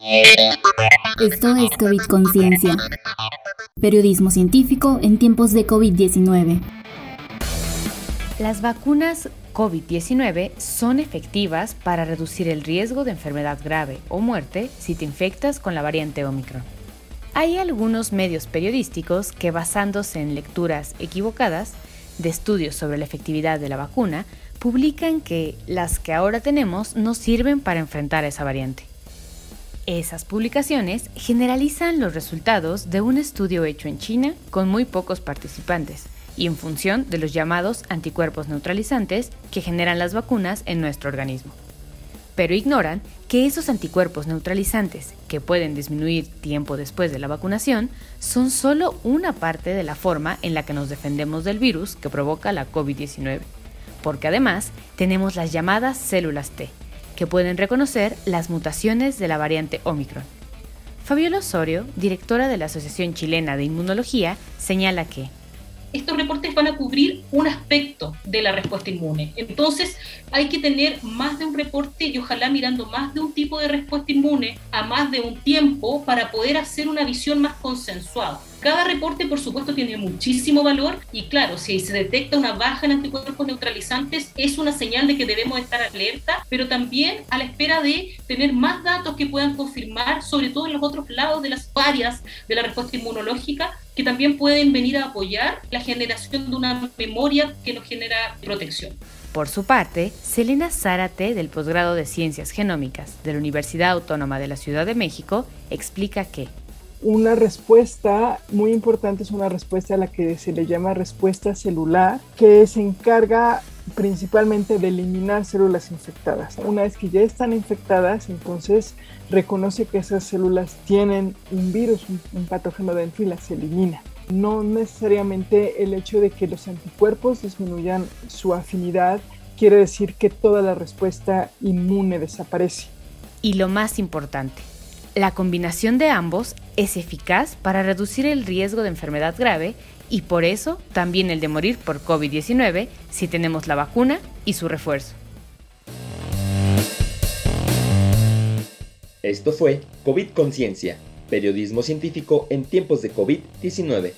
Esto es COVID Conciencia. Periodismo científico en tiempos de COVID-19. Las vacunas COVID-19 son efectivas para reducir el riesgo de enfermedad grave o muerte si te infectas con la variante Omicron. Hay algunos medios periodísticos que basándose en lecturas equivocadas de estudios sobre la efectividad de la vacuna, publican que las que ahora tenemos no sirven para enfrentar a esa variante. Esas publicaciones generalizan los resultados de un estudio hecho en China con muy pocos participantes y en función de los llamados anticuerpos neutralizantes que generan las vacunas en nuestro organismo. Pero ignoran que esos anticuerpos neutralizantes, que pueden disminuir tiempo después de la vacunación, son solo una parte de la forma en la que nos defendemos del virus que provoca la COVID-19, porque además tenemos las llamadas células T, que pueden reconocer las mutaciones de la variante Omicron. Fabiola Osorio, directora de la Asociación Chilena de Inmunología, señala que estos reportes van a cubrir un aspecto de la respuesta inmune. Entonces, hay que tener más de un reporte y ojalá mirando más de un tipo de respuesta inmune a más de un tiempo para poder hacer una visión más consensuada. Cada reporte, por supuesto, tiene muchísimo valor y claro, si se detecta una baja en anticuerpos neutralizantes, es una señal de que debemos estar alerta, pero también a la espera de tener más datos que puedan confirmar, sobre todo en los otros lados de las áreas de la respuesta inmunológica, que también pueden venir a apoyar la generación de una memoria que nos genera protección. Por su parte, Selena Zárate, del posgrado de Ciencias Genómicas de la Universidad Autónoma de la Ciudad de México, explica que una respuesta muy importante es una respuesta a la que se le llama respuesta celular, que se encarga principalmente de eliminar células infectadas. Una vez que ya están infectadas, entonces reconoce que esas células tienen un virus, un, patógeno dentro y las elimina. No necesariamente el hecho de que los anticuerpos disminuyan su afinidad quiere decir que toda la respuesta inmune desaparece. Y lo más importante, la combinación de ambos es eficaz para reducir el riesgo de enfermedad grave y por eso también el de morir por COVID-19 si tenemos la vacuna y su refuerzo. Esto fue COVID Conciencia, periodismo científico en tiempos de COVID-19.